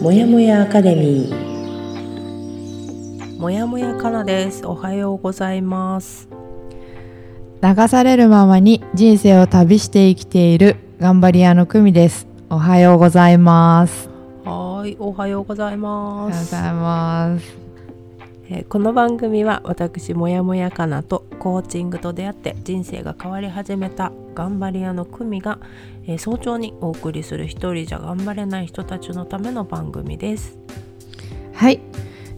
もやもやアカデミー。もやもやかなです。おはようございます。流されるままに人生を旅して生きている頑張り屋の久美です。おはようございます。はいおはようございおます。はようございます。えーこの番組は私もやもやかなとコーチングと出会って人生が変わり始めた頑張り屋の久美が、えー早朝にお送りする一人じゃ頑張れない人たちのための番組ですはい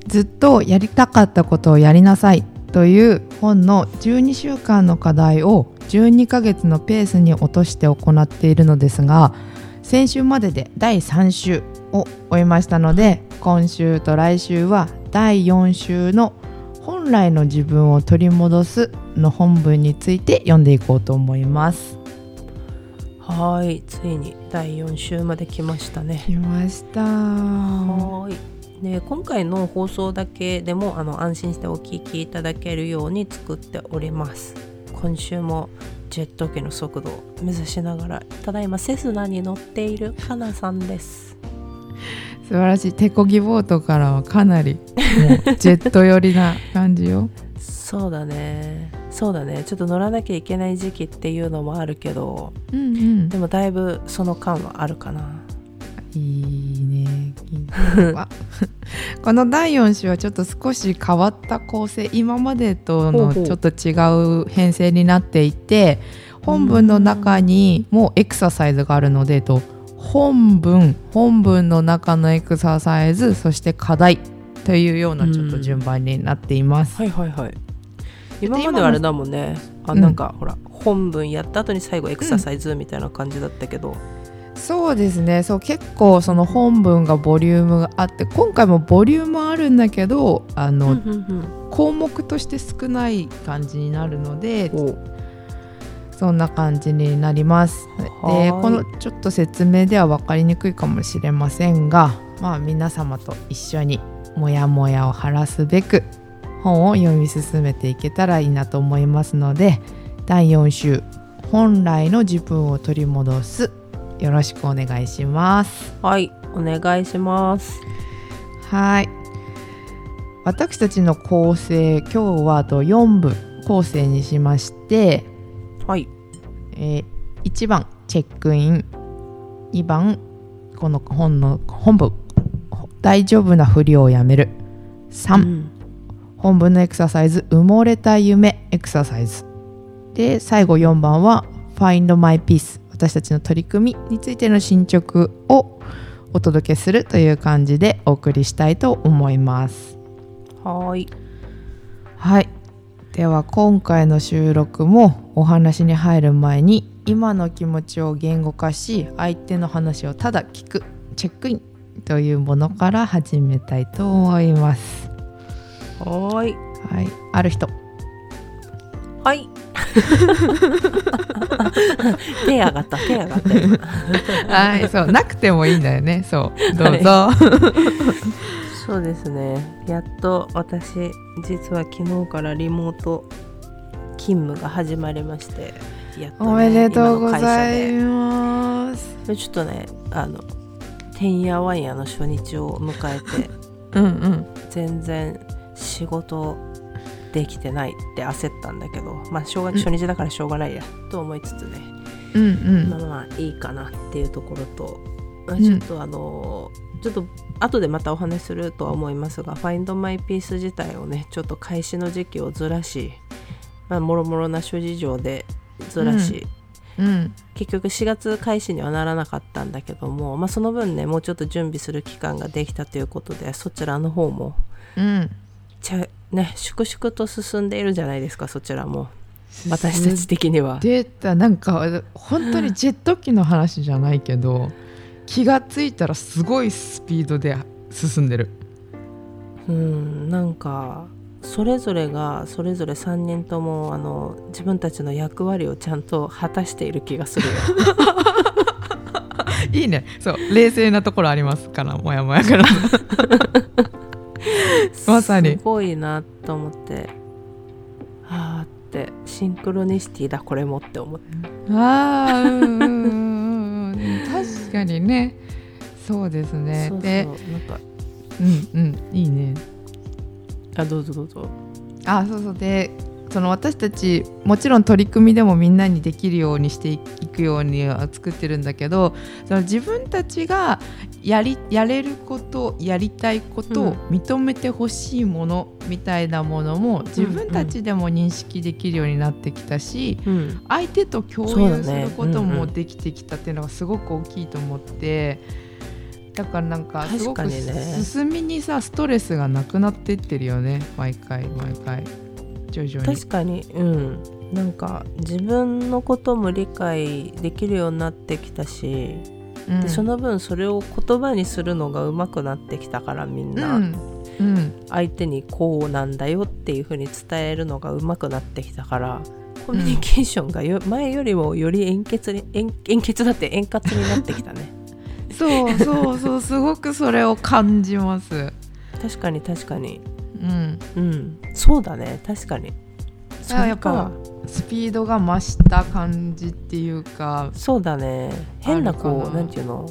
ずっとやりたかったことをやりなさいという本の12週間の課題を12ヶ月のペースに落として行っているのですが先週までで第3週を終えましたので今週と来週は第4週の本来の自分を取り戻すの本文について読んでいこうと思います。はい。ついに第4週まで来ましたね。来ました。はい。で今回の放送だけでもあの安心してお聞きいただけるように作っております。今週もジェット機の速度を目指しながらただいまセスナに乗っているかなさんです。素晴らしい。手漕ぎボートからはかなりもうジェット寄りな感じよ。そうだね。そうだね。ちょっと乗らなきゃいけない時期っていうのもあるけどうんうん。でもだいぶその間はあるかな。いいね。この第4週はちょっと少し変わった構成今までとのちょっと違う編成になっていて本文の中にもエクササイズがあるのでと。本文本文の中のエクササイズそして課題というようなちょっと順番になっています。はいはいはい。今まではあれだもんね。あうんなんか、ほら本文やった後に最後エクササイズみたいな感じだったけど、そうですね。そう結構その本文がボリュームがあって今回もボリュームあるんだけどあの、うんうん項目として少ない感じになるのでそんな感じになります。でこのちょっと説明では分かりにくいかもしれませんがまあ皆様と一緒にモヤモヤを晴らすべく本を読み進めていけたらいいなと思いますので第4週「本来の自分を取り戻す」よろしくお願いします。はいお願いします。はい。私たちの構成今日はあと4部構成にしましてはい。えー1番チェックイン2番この本の本文大丈夫なふりをやめる。3、うん。本文のエクササイズ。埋もれた夢エクササイズ。で最後4番は Find My Peace 私たちの取り組みについての進捗をお届けするという感じでお送りしたいと思います。はーい。はい。では今回の収録もお話に入る前に今の気持ちを言語化し相手の話をただ聞く。チェックインというものから始めたいと思います。はーい。はい。ある人。はい。手上がった。手上がった。今 はい。そう。なくてもいいんだよね。そう。どうぞ、そうですね。やっと私実は昨日からリモート勤務が始まりましてやっと、ね、おめでとうございます。でちょっとねあのてんやわんやの初日を迎えて うんうん。全然仕事できてないって焦ったんだけどまあしょうがうん。初日だからしょうがないやと思いつつね、うんうん。まあまあいいかなっていうところと、まあうんちょっとあのちょっと後でまたお話しするとは思いますが「Find My Peace」自体をねちょっと開始の時期をずらしまあもろもろな諸事情でずらし、うん結局4月開始にはならなかったんだけども、まあ、その分ねもうちょっと準備する期間ができたということでそちらの方もうん。ちゃね粛々と進んでいるじゃないですかそちらも。私たち的には。出たなんか本当にジェット機の話じゃないけど気がついたらすごいスピードで進んでる。うんなんかそれぞれがそれぞれ3人ともあの自分たちの役割をちゃんと果たしている気がするよ。いいね。そう冷静なところありますからもやもやから。まさに。すごいなと思って。はあってシンクロニシティだこれもって思って。あーうんうんうん。うん確かにね。そうですね。そうそう。でなんかうんうん。いいねあどうぞどうぞ。あそうそう。でその私たちもちろん取り組みでもみんなにできるようにしていくようには作ってるんだけどその自分たちがやりやれることやりたいことを認めてほしいものみたいなものも自分たちでも認識できるようになってきたし、うん。相手と共有することうんうん。もできてきたっていうのがすごく大きいと思って。だからなんかすごくね進みにさストレスがなくなってってるよね。毎回毎回。徐々に。確かに。うん。なんか自分のことも理解できるようになってきたし、うん。でその分それを言葉にするのが上手くなってきたからみんな、うん。うん。相手にこうなんだよっていう風に伝えるのが上手くなってきたからコミュニケーションがよ、前よりもより円滑に円円滑だって円滑になってきたねそうそうそうすごくそれを感じます。確かに確かに。うん。うん。そうだね。確かに。そあやっぱスピードが増した感じっていうかそうだね。変なこうな。んていうの？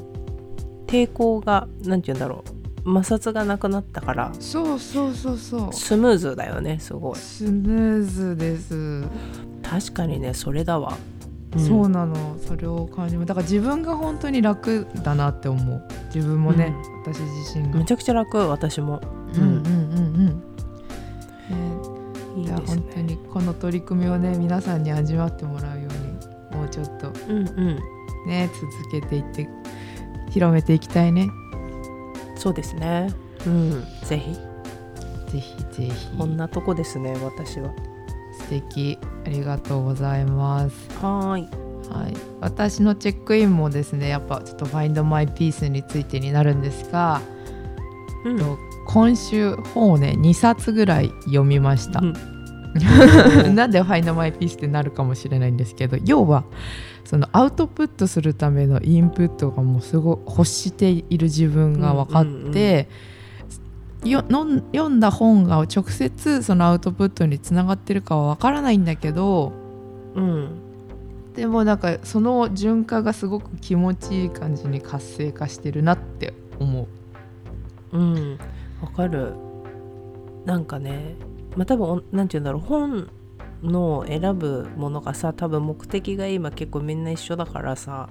抵抗がなんていうんだろう。摩擦がなくなったから。そうそうそうそう。スムーズだよねすごい。スムーズです、確かにねそれだわ、んそうなの。それを感じます。だから自分が本当に楽だなって思う。自分もね、私自身が。めちゃくちゃ楽私も。うん。うん。うんうんね。いいいやですね。本当にこの取り組みをね皆さんに味わってもらうようにもうちょっと。うんうん。ね続けていって広めていきたいね。そうですね。うん。ぜひ。ぜひぜひ。こんなとこですね私は。素敵ありがとうございます。はーい。はい、私のチェックインもですねやっぱちょっと「Find My Peace」についてになるんですが、うん。と今週本をね2冊ぐらい読みました、うん。なんで「Find My Peace」ってなるかもしれないんですけど要はそのアウトプットするためのインプットがもうすごい欲している自分が分かって、読んだ本が直接そのアウトプットにつながってるかは分からないんだけどうん。でもなんかその循環がすごく気持ちいい感じに活性化してるなって思う。うん。わかる。なんかねまあ多分おなんて言うんだろう本の選ぶものがさ多分目的が今結構みんな一緒だからさ、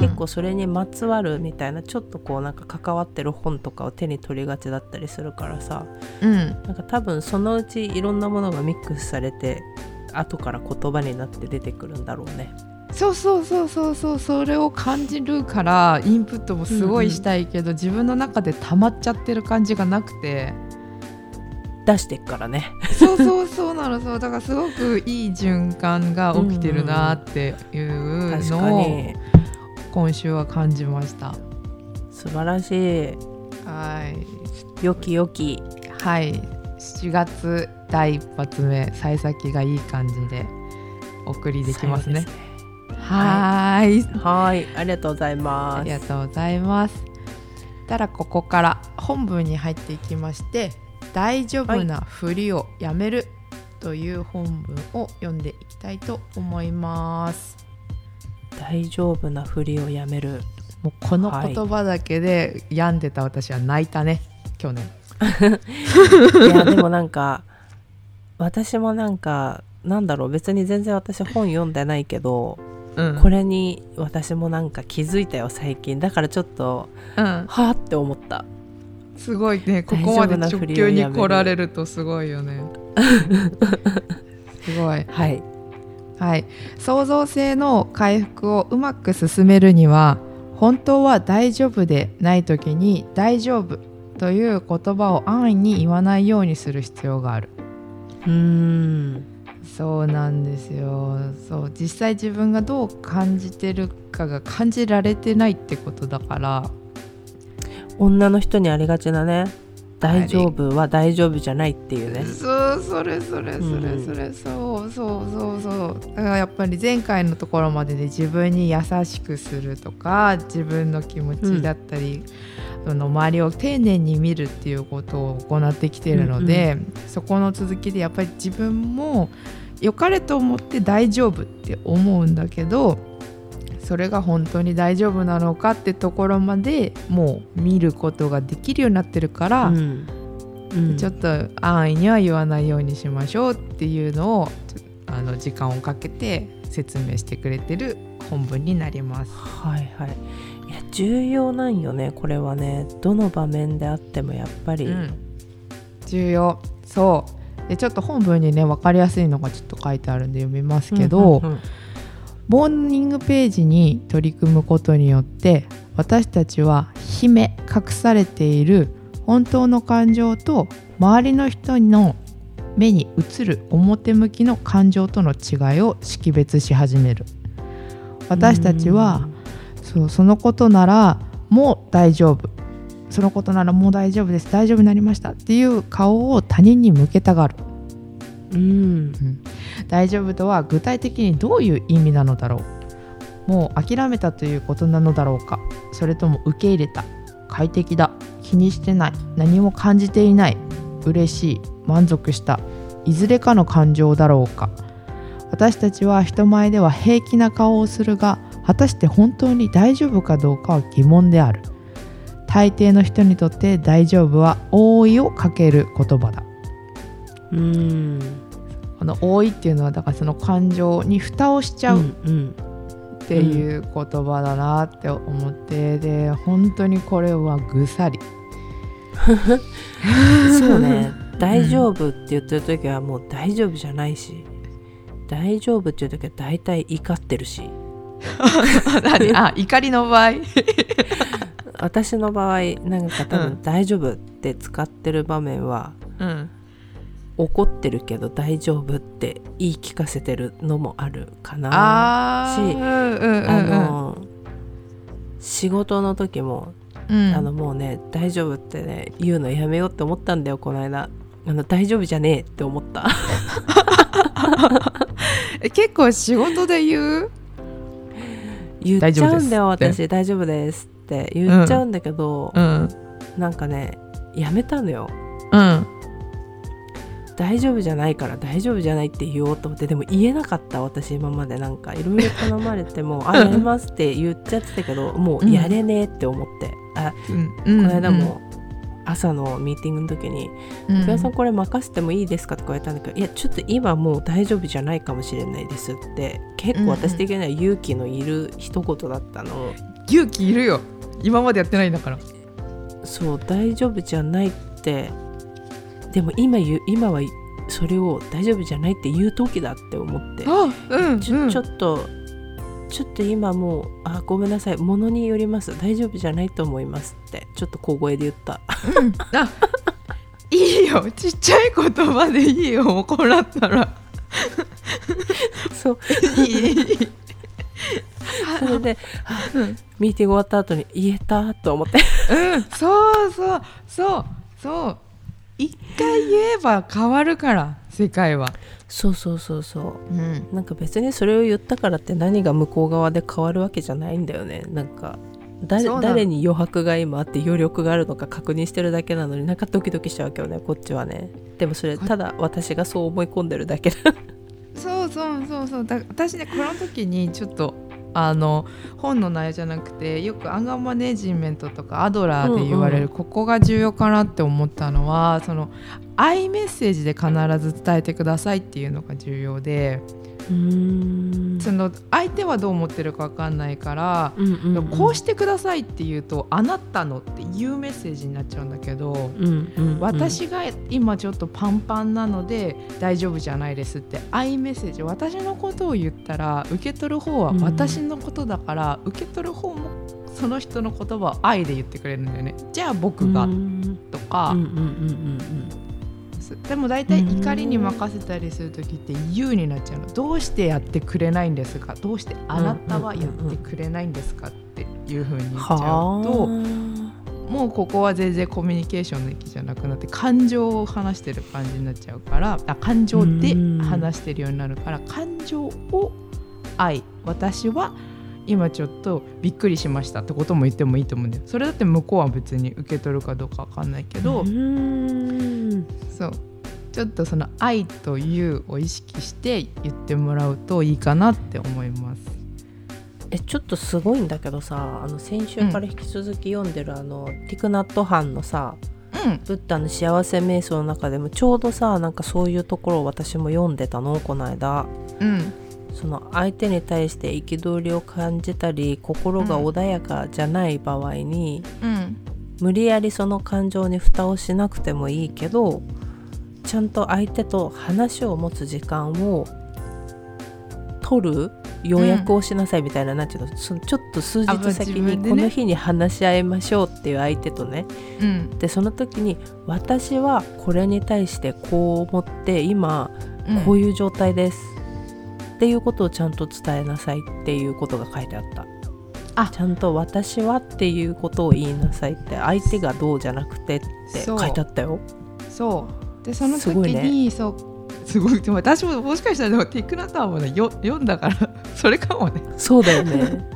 結構それにまつわるみたいなちょっとこうなんか関わってる本とかを手に取りがちだったりするからさうん。なんか多分そのうちいろんなものがミックスされて後から言葉になって出てくるんだろうね。そうそうそうそうそう。それを感じるからインプットもすごいしたいけど、自分の中で溜まっちゃってる感じがなくて出してっからね。そうそうそうなのそうだからすごくいい循環が起きてるなっていうのを今週は感じました。素晴らしいはい良き良きはい7月第一発目幸先がいい感じでお送りできますね最後ですはいはいありがとうございますありがとうございますたらここから本文に入っていきまして「大丈夫なふりをやめる」という本文を読んでいきたいと思います。大丈夫なふりをやめる。もうこの言葉だけで病んでた私は泣いたね。去年。いやでもなんか私もなんかなんだろう。別に全然私本読んでないけど、うん。これに私もなんか気づいたよ最近。だからちょっとうん。はあって思ったすごいねここまで直球に来られるとすごいよね。すごい。はい。はい。創造性の回復をうまく進めるには本当は大丈夫でない時に「大丈夫」という言葉を安易に言わないようにする必要がある。うーん。そうなんですよ。そう実際自分がどう感じてるかが感じられてないってことだから女の人にありがちなね大丈夫は大丈夫じゃないっていうね。そうそれそれそれそれ、そうそうそうそうだからやっぱり前回のところまでで自分に優しくするとか自分の気持ちだったり、その周りを丁寧に見るっていうことを行ってきているので、そこの続きでやっぱり自分も良かれと思って大丈夫って思うんだけどそれが本当に大丈夫なのかってところまでもう見ることができるようになってるから、うん。うん。ちょっと安易には言わないようにしましょうっていうのをあの時間をかけて説明してくれてる本文になります。はいはい。いや重要なんよねこれはね。どの場面であってもやっぱり、うん。重要。そう。でちょっと本文にね分かりやすいのがちょっと書いてあるんで読みますけど、うんうんうんモーニングページに取り組むことによって私たちは秘め隠されている本当の感情と周りの人の目に映る表向きの感情との違いを識別し始める。私たちはそうそのことならもう大丈夫。そのことならもう大丈夫です。大丈夫になりました。っていう顔を他人に向けたがる。うん大丈夫とは具体的にどういう意味なのだろう。もう諦めたということなのだろうか。それとも受け入れた。快適だ。気にしてない。何も感じていない。嬉しい。満足した。いずれかの感情だろうか。私たちは人前では平気な顔をするが果たして本当に大丈夫かどうかは疑問である。大抵の人にとって大丈夫は覆いをかける言葉だ。うん。この覆いっていうのはだからその感情に蓋をしちゃううんっていう言葉だなって思って、で本当にこれはぐさり。う んそうね。大丈夫って言ってる時はもう大丈夫じゃないし。大丈夫っていう時は大体怒ってるし。何？あ怒りの場合？私の場合なんか多う分大丈夫って使ってる場面は、うん怒ってるけど大丈夫って言い聞かせてるのもあるかな。しうんうんうんあの仕事の時も、うん。あのもうね大丈夫ってね言うのやめようって思ったんだよこの間。あの大丈夫じゃねえって思った。え結構仕事で言う？言っちゃうんだよ私。大丈夫ですって言っちゃうんだけど、うん。なんかねやめたのよ。うん大丈夫じゃないから大丈夫じゃないって言おうと思ってでも言えなかった私今まで。なんかいろいろ頼まれても「あやります」って言っちゃってたけどもうやれねえって思って、あうん。この間も朝のミーティングの時に「うん福田さんこれ任せてもいいですか?」とか言われたんだけど「いやちょっと今もう大丈夫じゃないかもしれないです」って結構私的には勇気のいる一言だったの、勇気いるよ。今までやってないんだから。そう大丈夫じゃないってでも今言う今はそれを大丈夫じゃないって言う時だって思って。あうんちょ,、うん。ちょっとちょっと今もうあごめんなさい。ものによります。大丈夫じゃないと思いますって。ちょっと小声で言った。うん。あいいよ。ちっちゃい言葉でいいよ。怒らったら。そう。いいいい。それであうん。ミーティング終わった後に言えたと思って。うん、そうそう。そう。そう一回言えば変わるから世界は、そうそうそうそう。うん、なんか別にそれを言ったからって何が向こう側で変わるわけじゃないんだよね。なんか誰に余白が今あって余力があるのか確認してるだけなのになんかドキドキしちゃうわけよねこっちはね。でもそれただ私がそう思い込んでるだけだ。そうそうそうそう。だ私ねこの時にちょっとあの本の内容じゃなくてよくアンガーマネジメントとかアドラーで言われる、うん。ここが重要かなって思ったのはそのアイメッセージで必ず伝えてくださいっていうのが重要でその相手はどう思ってるか分かんないから、うんうんうん。こうしてくださいって言うとあなたのっていうメッセージになっちゃうんだけど、うんうんうん。私が今ちょっとパンパンなので大丈夫じゃないですってアイメッセージ。私のことを言ったら受け取る方はうん。私のことだから、受け取る方もその人の言葉を愛で言ってくれるんだよね。じゃあ僕がうん。とか、うんうんうんでも大体怒りに任せたりする時って「言う」になっちゃうの。どうしてやってくれないんですか？どうしてあなたはやってくれないんですかっていうふうに言っちゃうと、はもうここは全然コミュニケーションの域じゃなくなって感情を話してる感じになっちゃうからあ感情でうん話してるようになるから感情を愛私は今ちょっとびっくりしましたってことも言ってもいいと思うんだよ。それだって向こうは別に受け取るかどうかわかんないけど、そう。ちょっとその愛というを意識して言ってもらうといいかなって思います。えちょっとすごいんだけどさあの先週から引き続き読んでる、あのティクナットハンのさうん。ブッダの幸せ瞑想の中でもちょうどさなんかそういうところを私も読んでたのこの間。うん。その相手に対して憤りを感じたり心が穏やかじゃない場合に、うん。無理やりその感情に蓋をしなくてもいいけどちゃんと相手と話を持つ時間を取る予約をしなさいみたいな,、なんていうのそのちょっと数日先にこの日に話し合いましょうっていう相手とね。うん。でその時に私はこれに対してこう思って今うん。こういう状態です、っていうことをちゃんと伝えなさいっていうことが書いてあった。あ。ちゃんと私はっていうことを言いなさいって相手がどうじゃなくてって書いてあったよ。そうでその時すごいにそうすごいでも私ももしかしたらでもティックナターもねよ読んだから それかもね。そうだよね。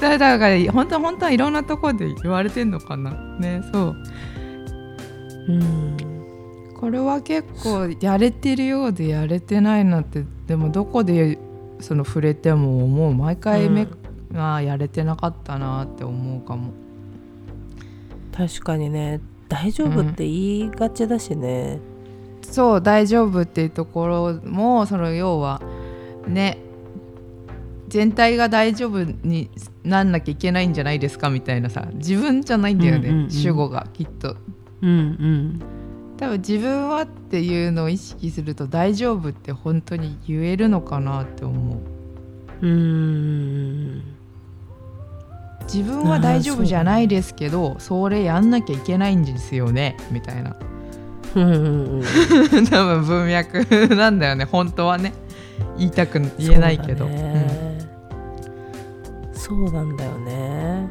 だ だから本当は本当はいろんなところで言われてんのかな。ねそう。うん。これは結構やれてるようでやれてないなってでもどこでその触れても思う。毎回め、ああやれてなかったなって思うかも。確かにね。大丈夫って言いがちだしね、そう大丈夫っていうところもその要はね全体が大丈夫になんなきゃいけないんじゃないですかみたいなさ自分じゃないんだよね、うんうんうん。主語がきっと。うん、うん。多分自分はっていうのを意識すると大丈夫って本当に言えるのかなって思う。うーん。自分は大丈夫じゃないですけどそれやんなきゃいけないんですよねみたいなうんうんうん多分文脈なんだよね。本当はね。言いたく言えないけど。そうなんだよね、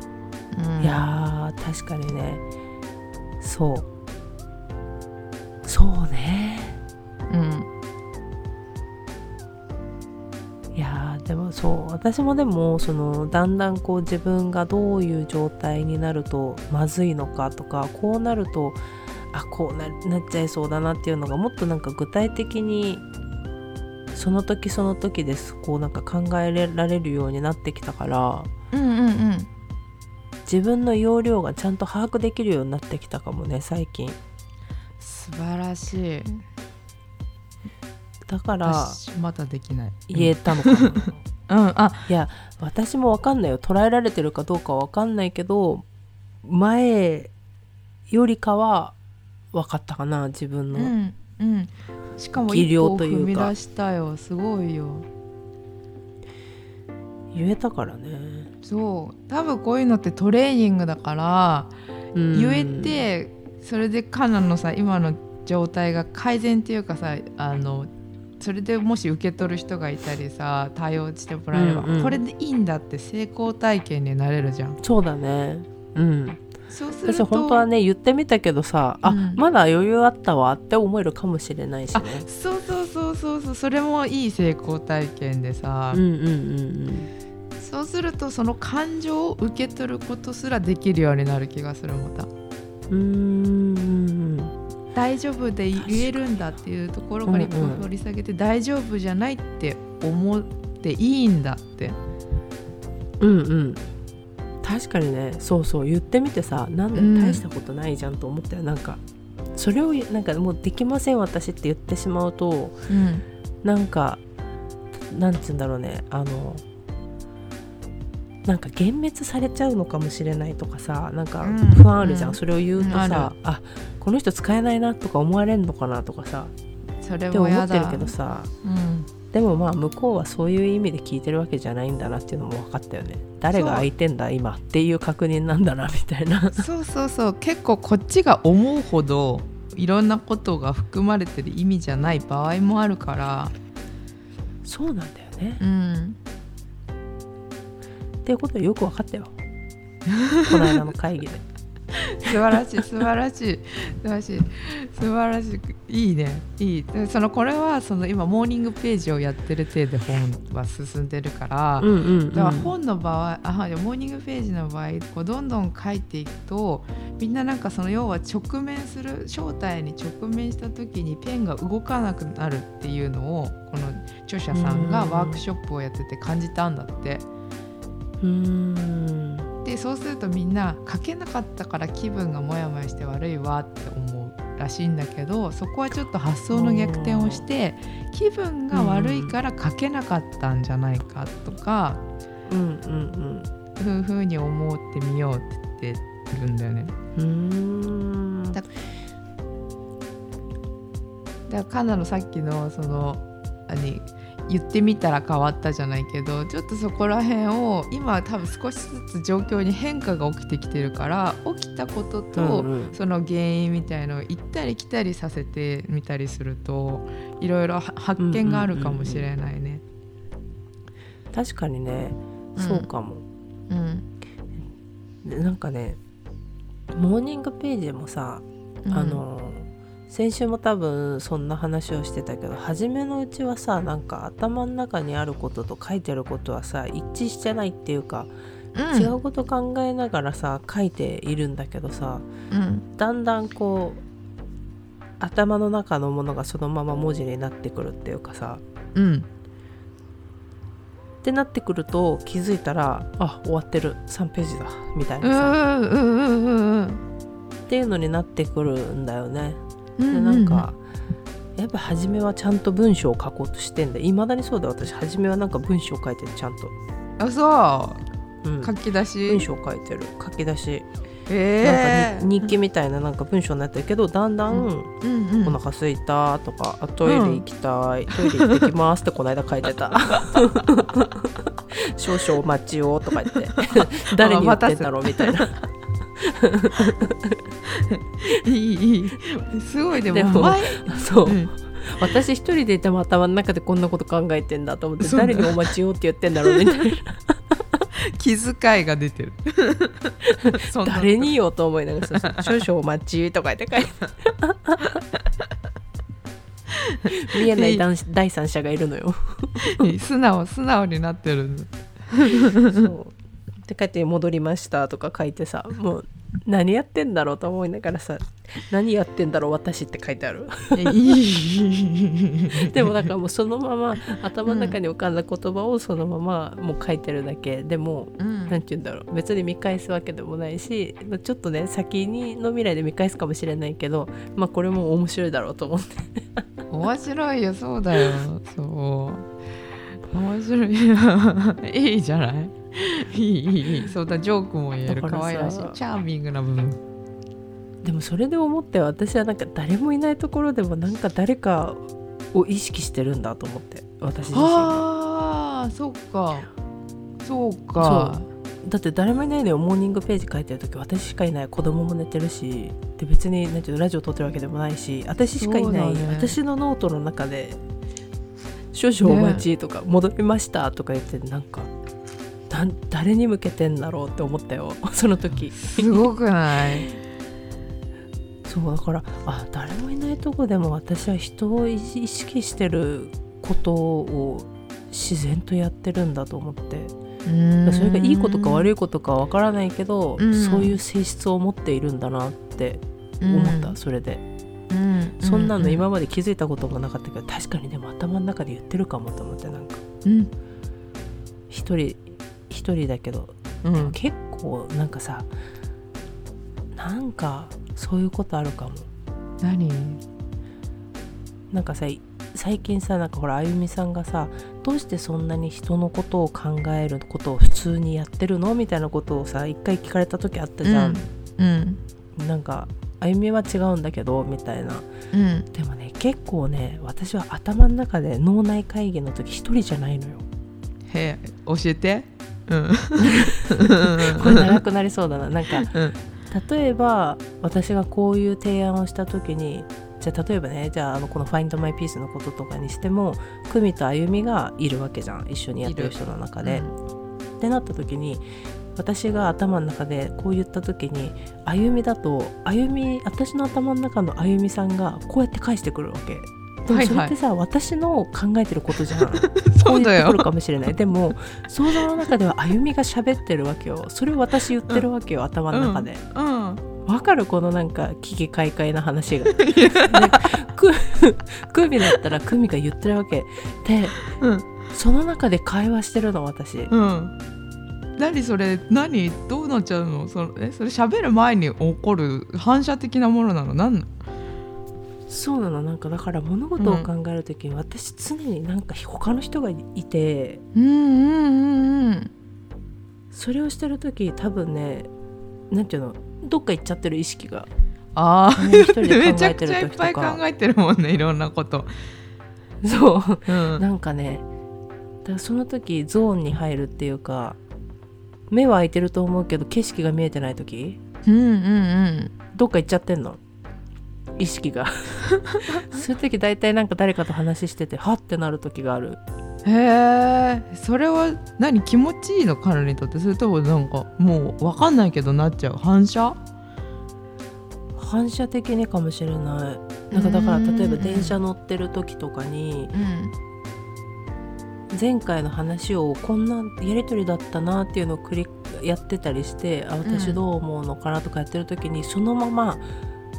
うん。いやー確かにね。そう。そうね。うん。いやーでもそう。私もでもそのだんだんこう自分がどういう状態になるとまずいのかとかこうなるとあこうななっちゃいそうだなっていうのがもっとなんか具体的にその時その時です。こうなんか考えられるようになってきたから。うんうんうん。自分の容量がちゃんと把握できるようになってきたかもね最近。素晴らしい。だから私まだできない。言えたのかな、うん。あいや私も分かんないよ。捉えられてるかどうかは分かんないけど前よりかは分かったかな自分の、うんうん。しかも技一歩を踏み出したよ。すごいよ。言えたからね、そう。多分こういうのってトレーニングだからうん。言えてそれでカナのさ今の状態が改善っていうかさあのそれでもし受け取る人がいたりさ対応してもらえれば、うんうん。これでいいんだって成功体験になれるじゃん。そうだね。うん私そうすると。本当はね言ってみたけどさ、あうん。まだ余裕あったわって思えるかもしれないしね。あそうそうそうそうそうそれもいい成功体験でさ、うんうんうんそうするとその感情を受け取ることすらできるようになる気がするまた。うんうーん。大丈夫で言えるんだっていうところから一歩掘り下げて、大丈夫じゃないって思っていいんだって。うんうん確かにねそうそう言ってみてさなんでうん。大したことないじゃんと思ったよ、なんかそれをなんかもうできません私って言ってしまうとうん。なんかなんて言うんだろうねあのなんか幻滅されちゃうのかもしれないとかさなんかうん。不安あるじゃん、うん。それを言うとうんあさ、あこの人使えないなとか思われるのかなとかさそれってもってるけどさうんでもまあ向こうはそういう意味で聞いてるわけじゃないんだなっていうのも分かったよね。誰が相手んだ今っていう確認なんだなみたいな。そうそうそう。結構こっちが思うほどいろんなことが含まれてる意味じゃない場合もあるから。そうなんだよね。うん。っていうことよく分かったよ。この間の会議で素晴らしい素晴らしい。素晴らしい。素晴らしいいいね。いい。でそのこれはその今モーニングページをやってる体で本は進んでるから、うんうん、うん、だから本の場合あはいモーニングページの場合こうどんどん書いていくとみんななんかその要は直面する正体に直面した時にペンが動かなくなるっていうのをこの著者さんがワークショップをやってて感じたんだって。うーんでそうするとみんな書けなかったから気分がモヤモヤして悪いわって思うらしいんだけどそこはちょっと発想の逆転をして気分が悪いから書けなかったんじゃないかとか、うんうんふうふうに思ってみようって言ってるんだよね。うんうーん。だだからカナのさっきのその何言ってみたら変わったじゃないけどちょっとそこら辺を今多分少しずつ状況に変化が起きてきてるから起きたことと、その原因みたいのを行ったり来たりさせてみたりするといろいろは発見があるかもしれないね。確かにね。うん。そうかも、うん。でなんかねモーニングページもさ、うん。あの先週も多分そんな話をしてたけど初めのうちはさなんか頭の中にあることと書いてることはさ一致してないっていうか、うん。違うこと考えながらさ書いているんだけどさうん。だんだんこう頭の中のものがそのまま文字になってくるっていうかさ。うん。ってなってくると気づいたらあ終わってる。3ページだ。みたいうんなさ、うんうんうんうん。っていうのになってくるんだよね。うんでなんか、やっぱ初めはちゃんと文章を書こうとしてんだ。いまだにそうだよ。私初めはなんか文章書いてるちゃんと、あそう。ん。う書き出し。文章書いてる。書き出し、えなんかに日記みたいななんか文章になってるけどだんだん、うん。うんお腹すいたとかあトイレ行きたい、トイレ行ってきますってこの間書いてた。少々お待ちをとか言って。誰に言ってんだろうみたいな いいいい。すごいでも。でも前そう、うん。私一人でいても頭の中でこんなこと考えてんだと思って誰にお待ちをって言ってんだろうみたいな。気遣いが出てる。誰によと思いながら少々お待ちとか言って書いて見えない第第三者がいるのよ。素直素直になってるそうって書いて戻りましたとか書いてさもう何やってんだろうと思いながらさ何やってんだろう私って書いてある。でもだからもうそのまま頭の中に浮かんだ言葉をそのままもう書いてるだけ。でもうん。なんて言うんだろう。別に見返すわけでもないしちょっとね先にの未来で見返すかもしれないけどまあこれも面白いだろうと思って。面白いよそうだよ。そう。面白い いいじゃない？いいいいいい。そうだジョークも言える。可愛らしい。チャーミングな部分。でもそれで思って私はなんか誰もいないところでもなんか誰かを意識してるんだと思って私自身が。ああそっか。そうか。だって誰もいないのよ。モーニングページ書いてる時私しかいない。子供も寝てるしで別になんていうのラジオ撮ってるわけでもないし私しかいない、ね。私のノートの中で「少々お待ち」とか「戻りました」とか言ってなんか誰に向けてんだろうって思ったよ その時。すごくない？そうだからあ誰もいないとこでも私は人を意識してることを自然とやってるんだと思って。それがいいことか悪いいことかわからないけど、うん。そういう性質を持っているんだなって思った、それで、そんなの今まで気づいたこともなかったけど確かにでも頭の中で言ってるかもと思ってなんか。うん。一人一人だけど、うん。結構なんかさなんかそういうことあるかも。何？なんかさ最近さなんかほらあゆみさんがさどうしてそんなに人のことを考えることを普通にやってるの？みたいなことをさ一回聞かれた時あったじゃん、うん。なんかあゆみは違うんだけど？みたいな。うん。でもね結構ね私は頭の中で脳内会議の時一人じゃないのよ。へえ教えてうん。これ長くなりそうだな。なんかうん。例えば私がこういう提案をした時にじゃあ例えばねじゃああのこの「Find My Peace」のこととかにしても久美とあゆみがいるわけじゃん。一緒にやってる人の中で。ってなった時に私が頭の中でこう言った時にあゆみだとあゆみ私の頭の中のあゆみさんがこうやって返してくるわけ。でもそれってさ、私の考えてることじゃん。こ そううだよ言ってくるかもしれない。でも想像の中ではあゆみが喋ってるわけよ。それを私言ってるわけよ、頭の中で。うんわかる？このなんか危機快快な話が。でく クミだったらクミが言ってるわけでうんその中で会話してるの私。うん何それ？何？どうなっちゃうの？それえそれ喋る前に起こる反射的なものなの？何そうなの。なんかだから物事を考える時に、私常になんか他の人がいてうんうんうんうんそれをしてる時多分ねなんていうの？どっか行っちゃってる意識が。ああめちゃくちゃいっぱい考えてるもんねいろんなこと、そう。うん、なんかねだからその時ゾーンに入るっていうか目は開いてると思うけど景色が見えてない時？うんうんうん。どっか行っちゃってんの？意識が。そういう時大体なんか誰かと話しててはってなる時がある。へえそれは何気持ちいいの彼にとって？それともなんかもう分かんないけどなっちゃう？反射？反射的にかもしれない。なんかだから例えば電車乗ってる時とかにうん前回の話をこんなやり取りだったなっていうのを繰りやってたりしてあ私どう思うのかなとかやってる時に、そのまま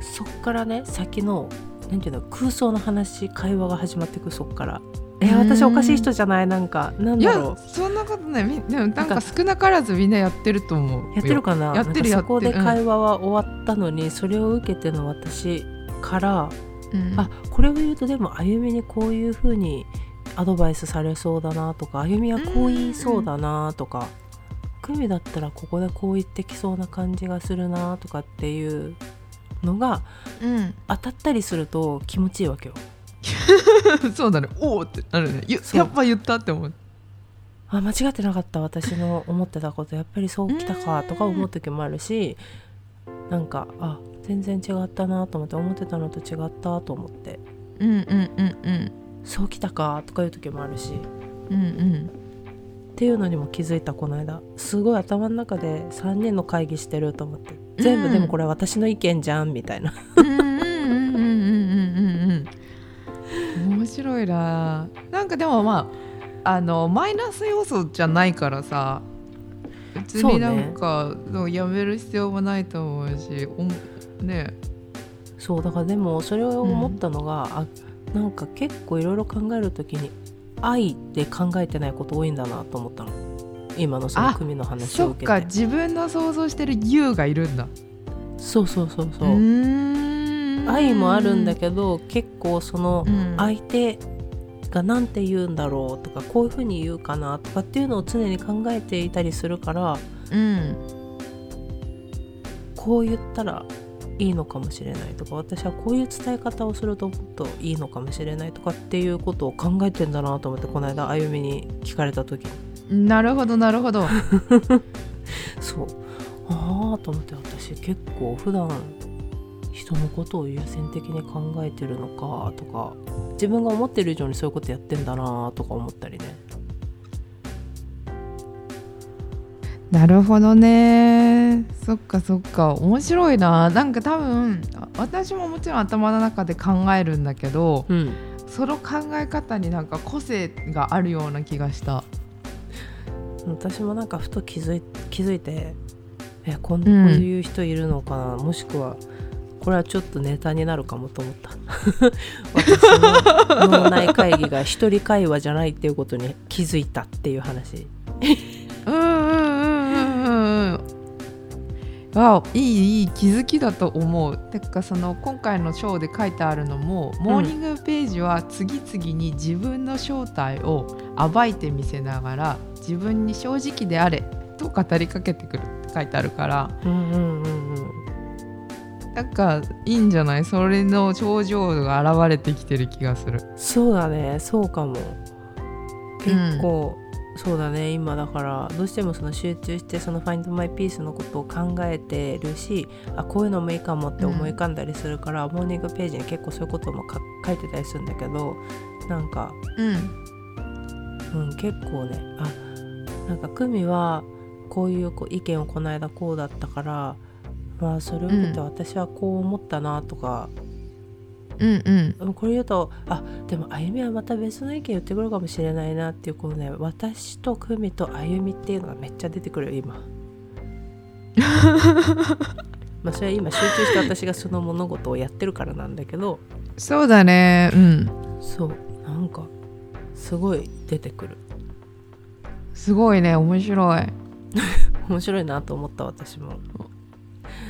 そっからね先のなんていうの空想の話会話が始まってくそっから。えうん。私おかしい人じゃない？なんかなんいだろやそんなことないみでもなんなんかか少なからずみんなやってると思ううやってるかな？やってるそこで会話は終わったのに、それを受けての私からうん。あこれを言うとでもあゆみにこういう風にアドバイスされそうだなとかあゆみはこう言いそうだなとか久美だったらここでこう言ってきそうな感じがするなとかっていうのがうん。当たったりすると気持ちいいわけよ。そうだね。おおってなるね。やっぱ言ったって思うあ間違ってなかった私の思ってたこと。やっぱりそうきたかとか思う時もあるしなんかあ全然違ったなと思って思ってたのと違ったと思って。うんうんうんうん。そうきたかとかいう時もあるし。うんうん。っていうのにも気づいたこの間。すごい頭の中で3人の会議してると思って全部でもこれ私の意見じゃんみたいな。うんうんうんうんうんうんうん面白いな。なんかでもまああのマイナス要素じゃないからさ別になんか、そうやめる必要もないと思うしおもね。そうだからでもそれを思ったのが、あなんか結構いろいろ考える時に愛って考えてないこと多いんだなと思ったの今のそのあ組の話そっかを受けて。自分の想像してる You がいるんだ。そうそうそうそう。愛もあるんだけど結構そのうん。相手が何て言うんだろうとかこういうふうに言うかなとかっていうのを常に考えていたりするからうん。こう言ったらいいのかもしれないとか私はこういう伝え方をするともっといいのかもしれないとかっていうことを考えてんだなと思ってこの間あゆみに聞かれた時。になるほどなるほど。そう。ああと思って私結構普段人のことを優先的に考えてるのかとか自分が思ってる以上にそういうことやってんだなとか思ったりね。なるほどね。そっかそっか。面白いな。なんか多分あ私ももちろん頭の中で考えるんだけどうん。その考え方になんか個性があるような気がした私もなんかふと気づい気づいてえこんうん。こういう人いるのかな、もしくはこれはちょっとネタになるかもと思った。私の脳内会議が一人会話じゃないっていうことに気づいたっていう話。うんうんうんうんうんうん。あいいいい気づきだと思う。てかその今回の章で書いてあるのもモーニングページは次々に自分の正体を暴いてみせながら自分に正直であれと語りかけてくるって書いてあるからうんうんうんうん。なんかいいんじゃないそれの症状が現れてきてる気がする。そうだね。そうかも。結構、そうだね。今だからどうしてもその集中してその「Find My Peace」のことを考えてるしあこういうのもいいかもって思い浮かんだりするから、モーニングページに結構そういうこともか書いてたりするんだけどなんか、うん。うん、結構ねあなんか久美はこういう意見をこの間こうだったからまあそれを受けて私はこう思ったなとか、うんうん。うんこれ言うとあでもあゆみはまた別の意見言ってくるかもしれないなっていうこのね私と久美とあゆみっていうのがめっちゃ出てくるよ今。まあそれは今集中して私がその物事をやってるからなんだけど。そうだね。うん。そう。なんかすごい出てくるすごいね面白い。面白いなと思った私も。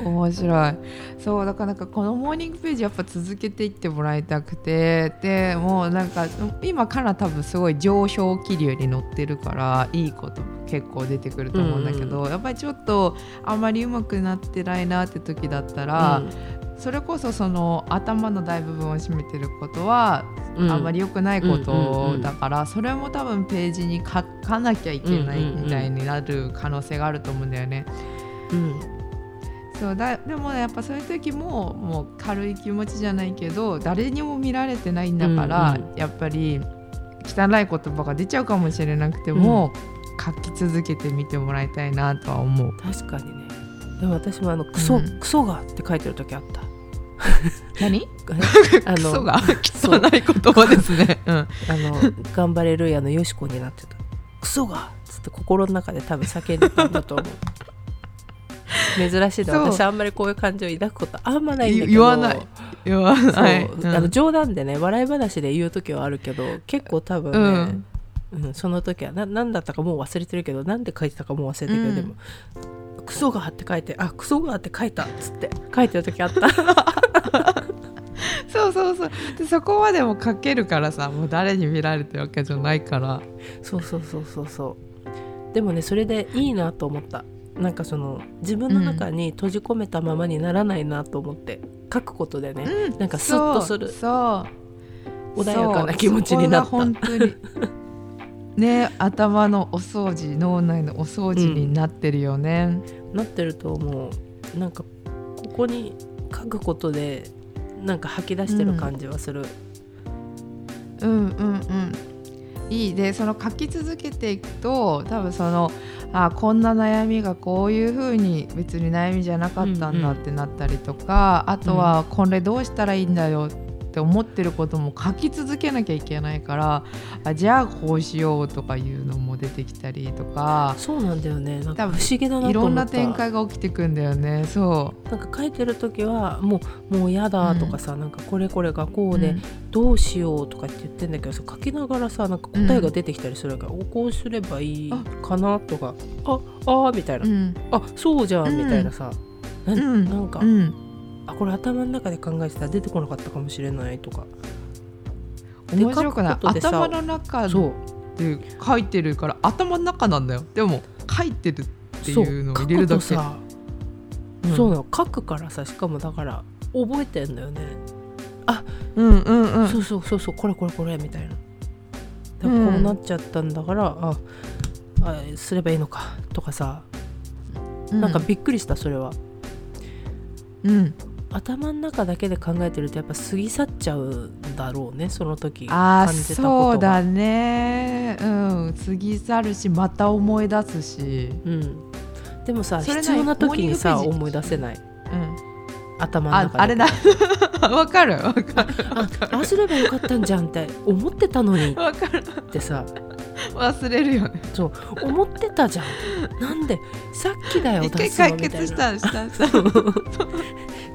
面白い。そうだからなんかこのモーニングページやっぱ続けていってもらいたくてでもうなんか今から多分すごい上昇気流に乗ってるからいいこと結構出てくると思うんだけど、やっぱりちょっとあんまりうまくなってないなって時だったら、それこそその頭の大部分を占めてることは、あんまり良くないことだから、それも多分ページに書かなきゃいけないみたいになる可能性があると思うんだよね。うん。そうだでもやっぱそういう時ももう軽い気持ちじゃないけど誰にも見られてないんだから、うんうんやっぱり汚い言葉が出ちゃうかもしれなくても、書き続けてみてもらいたいなとは思う。確かにねでも私もあのクソ、うん。クソがって書いてる時あった 何？あクソのが汚い言葉ですね。うん、あの頑張れるやのよしこになってた。クソが！っつって心の中で多分叫んでたんだと思う。珍しいな私あんまりこういう感情を抱くことあんまないんだけど。言わない。言わない。う。ん。あの冗談でね笑い話で言う時はあるけど結構多分ね、うん。その時はな何だったかもう忘れてるけどなんで書いてたかもう忘れたけど、うん。でも「クソが」って書いて「あクソが」って書いたっつって書いてる時あった。そうそうそう。でそこまでも書けるからさもう誰に見られてるわけじゃないから。そうそうそうそうそう。でもねそれでいいなと思った。なんかその自分の中に閉じ込めたままにならないなと思って、書くことでね、なんかスッとする。そう。穏やかな気持ちになった。本当に ね頭のお掃除脳内のお掃除になってるよね、なってると思う。なんかここに書くことでなんか吐き出してる感じはする、うん、うんうん。いいでその書き続けていくと多分そのあこんな悩みがこういう風に別に悩みじゃなかったんだってなったりとか、あとはこれどうしたらいいんだよって思ってることも書き続けなきゃいけないからあじゃあこうしようとかいうのも出てきたりとかそうなんだよね。なんか不思議だないろんな展開が起きてくんだよね。そなんか書いてる時はもうもうやだとかさ、なんかこれこれがこう。うで、うん。どうしようとかって言ってんだけどさ書きながらさなんか答えが出てきたりするから、おこうすればいいかなとかあ。あーみたいな、うん。あそうじゃんうんみたいなさ、なうん。なんか、うんあこれ頭の中で考えてたら出てこなかったかもしれないとか。面白くない。頭の中そう。で書いてるから頭の中なんだよ。でも書いてるっていうのをそう入れるだけ。書くとさ、うん。そうなの。書くからさしかもだから覚えてんだよね、うんうんうん。そうそうそうそうこれこれこれみたいな。でうんこうなっちゃったんだから、ああすればいいのかとかさ。なんかびっくりしたそれは。うん頭の中だけで考えてるとやっぱ過ぎ去っちゃうんだろうねその時感じたことが。そうだね。うん過ぎ去るしまた思い出すし、うん、でもさ必要な時にさ思い出せない。うん、頭の中で。ああれだ。わかる。わかる。あああすればよかったんじゃんって思ってたのにわかるってさ忘れるよねそう思ってたじゃんなんでさっきだよ一回解決しみたしたした違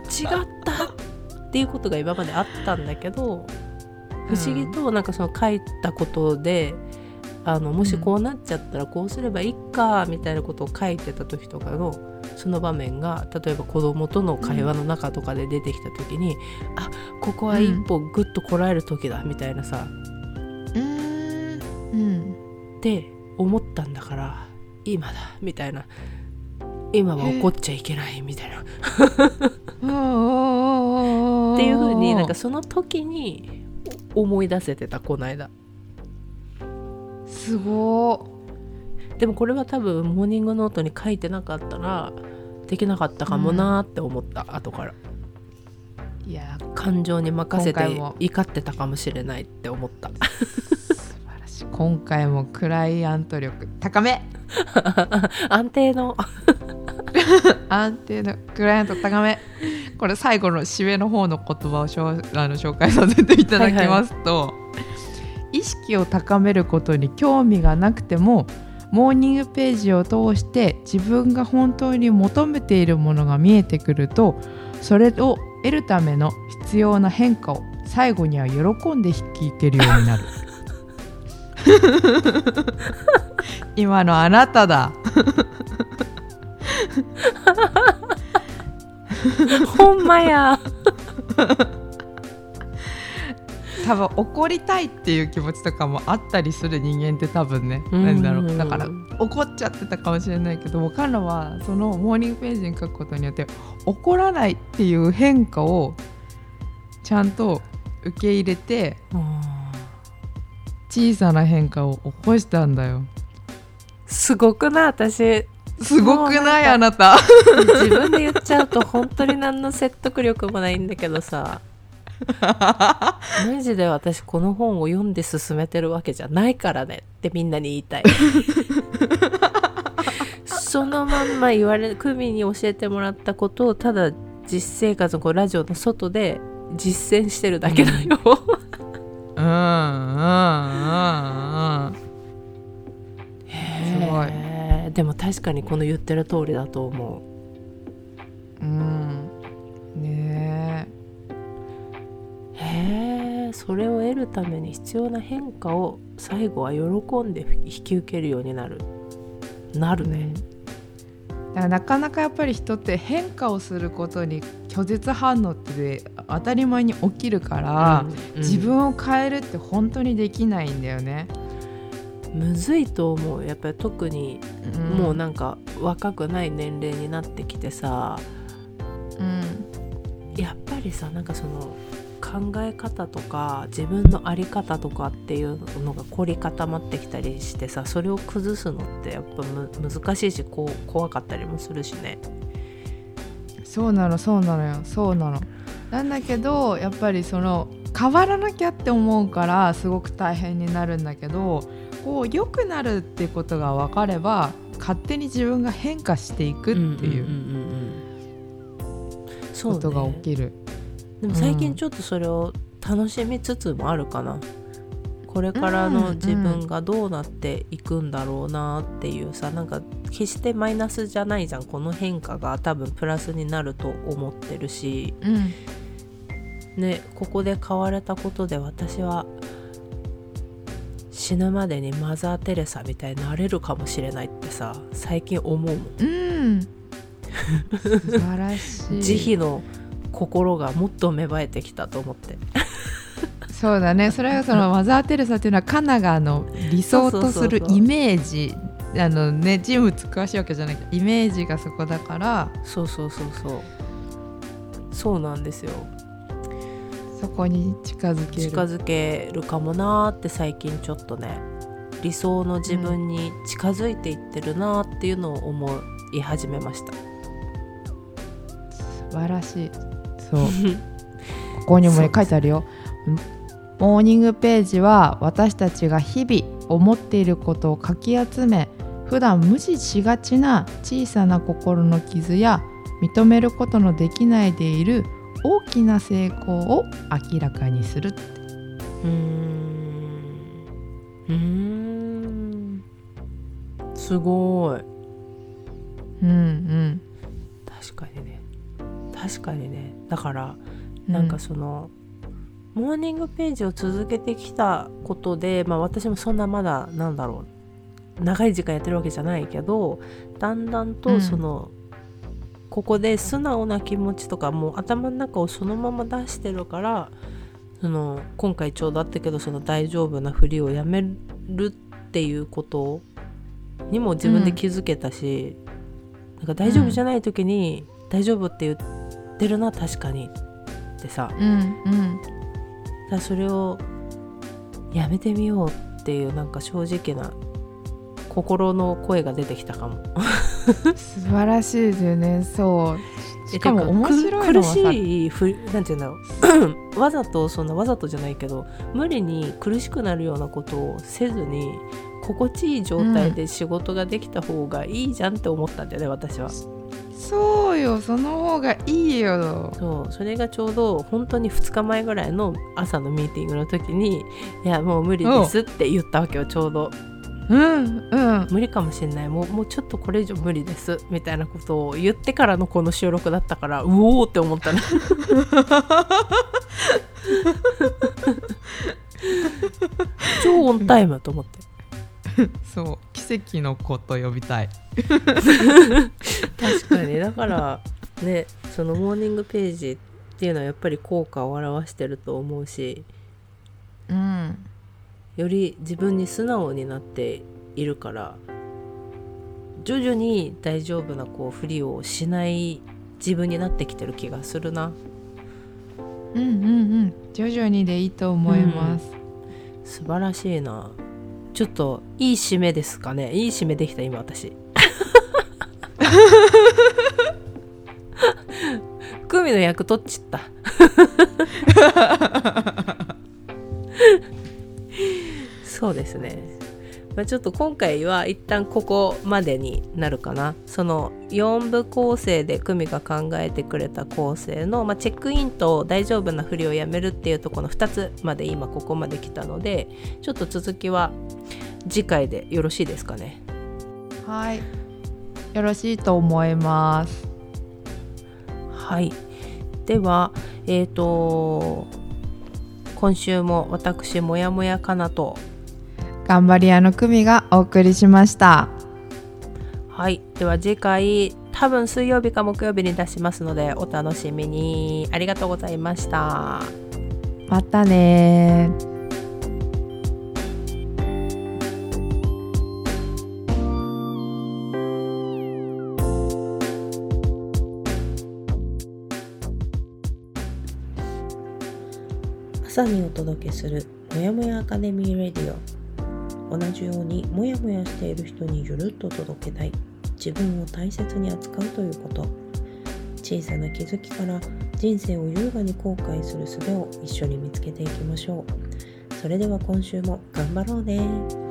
ったっていうことが今まであったんだけど不思議となんかその書いたことで、あのもしこうなっちゃったらこうすればいいかみたいなことを書いてた時とかのその場面が例えば子供との会話の中とかで出てきた時に、あここは一歩グッとこらえる時だみたいなさ、うーん。うん。って思ったんだから今だみたいな今は怒っちゃいけないみたいな。っっていう風になんかその時に思い出せてたこの間。すごでもこれは多分モーニングノートに書いてなかったらできなかったかもなーって思った、後から。いいや感情に任せて怒ってたかもしれないって思った。素晴らしい。今回もクライアント力高め。安定の安定のクライアント高め。これ最後の締めの方の言葉をしょうあの紹介させていただきますと、意識を高めることに興味がなくてもモーニングページを通して自分が本当に求めているものが見えてくるとそれを得るための必要な変化を最後には喜んで引き受けるようになる。今のあなただ ほんまや。多分怒りたいっていう気持ちとかもあったりする人間って多分ねうん。なんだろう。だから怒っちゃってたかもしれないけどもカンナはそのモーニングページに書くことによって怒らないっていう変化をちゃんと受け入れて小さな変化を起こしたんだよ。すごくない？私すごくない？あなた。自分で言っちゃうと本当に何の説得力もないんだけどさ。マジで私この本を読んで進めてるわけじゃないからねってみんなに言いたい。そのまんま言われクミに教えてもらったことをただ実生活のこうラジオの外で実践してるだけだよ、うんうん確かにこの言ってる通りだと思う。うん。ねへえ。それを得るために必要な変化を最後は喜んで引き受けるようになる。なるね、だからなかなかやっぱり人って変化をすることに拒絶反応って当たり前に起きるから、うん。自分を変えるって本当にできないんだよね。むずいと思うやっぱり特にんもうなんか若くない年齢になってきてさうんやっぱりさなんかその考え方とか自分の在り方とかっていうのが凝り固まってきたりしてさそれを崩すのってやっぱむ難しいしこう怖かったりもするしね。そうなのそうなのよそうなの。なんだけどやっぱりその変わらなきゃって思うからすごく大変になるんだけどこう良くなるってことが分かれば勝手に自分が変化していくっていうことが起きる。でも最近ちょっとそれを楽しみつつもあるかな、これからの自分がどうなっていくんだろうなっていうさなんか決してマイナスじゃないじゃん。この変化が多分プラスになると思ってるし。うん。ねここで変われたことで私は死ぬまでにマザー・テレサみたいになれるかもしれないってさ最近思うもん。うん、素晴らしい。慈悲の心がもっと芽生えてきたと思って。そうだね。それはそのマザー・テレサっていうのはカナがあの理想とするイメージ。あのね人物詳しいわけじゃないけどイメージがそこだから。そうそうそうそう。そうなんですよそこに近づける。近づけるかもなーって最近ちょっとね。理想の自分に近づいていってるなーっていうのを思い始めました、素晴らしい。そう。ここにもね書いてあるよ。モーニングページは私たちが日々思っていることをかき集め普段無視しがちな小さな心の傷や認めることのできないでいる大きな成功を明らかにするう。ーん。うーん。すごい。うんうん。確かにね。確かにね。だからうんなんかその、モーニングページを続けてきたことで、まあ、私もそんなまだなんだろう。長い時間やってるわけじゃないけどだんだんうんとその、ここで素直な気持ちとかもう頭の中をそのまま出してるからその今回ちょうどあったけどその大丈夫なふりをやめるっていうことにも自分で気づけたし、なんか大丈夫じゃない時に、大丈夫って言ってるな確かにってさ。うんうん。だそれをやめてみようっていうなんか正直な心の声が出てきたかも。素晴らしいですよね。そう。しかも面白い苦しいふりなんて言うんだろう。わざとそんなわざとじゃないけど無理に苦しくなるようなことをせずに心地いい状態で仕事ができた方がいいじゃんって思ったんだよね、私は。そうよ。その方がいいよ。そう。それがちょうど本当に2日前ぐらいの朝のミーティングの時に「いやもう無理です」って言ったわけよちょうどうんうん。無理かもしれない。もうもうちょっとこれ以上無理です。みたいなことを言ってからのこの収録だったからうおーって思ったね。超オンタイムと思って。そう奇跡の子と呼びたい。確かに。だからねそのモーニングページっていうのはやっぱり効果を表してると思うし。うんより自分に素直になっているから徐々に大丈夫なこうふりをしない自分になってきてる気がするな。うんうんうん。徐々にでいいと思います、素晴らしいな。ちょっといい締めですかね。いい締めできた今私。クミの役取っちったそうですね、まあ、ちょっと今回は一旦ここまでになるかな。その4部構成でクミが考えてくれた構成の、まあ、チェックインと大丈夫なふりをやめるっていうところの2つまで今ここまで来たのでちょっと続きは次回でよろしいですかね。はい。よろしいと思います。はい。ではえっ、と今週も私もやもやかなと頑張り屋の久美がお送りしました。はい。では次回多分水曜日か木曜日に出しますのでお楽しみに。ありがとうございました。またね。朝にお届けするもやもやアカデミーレディオ同じようにモヤモヤしている人にゆるっと届けたい。自分を大切に扱うということ。小さな気づきから人生を優雅に後悔する術を一緒に見つけていきましょう。それでは今週も頑張ろうね。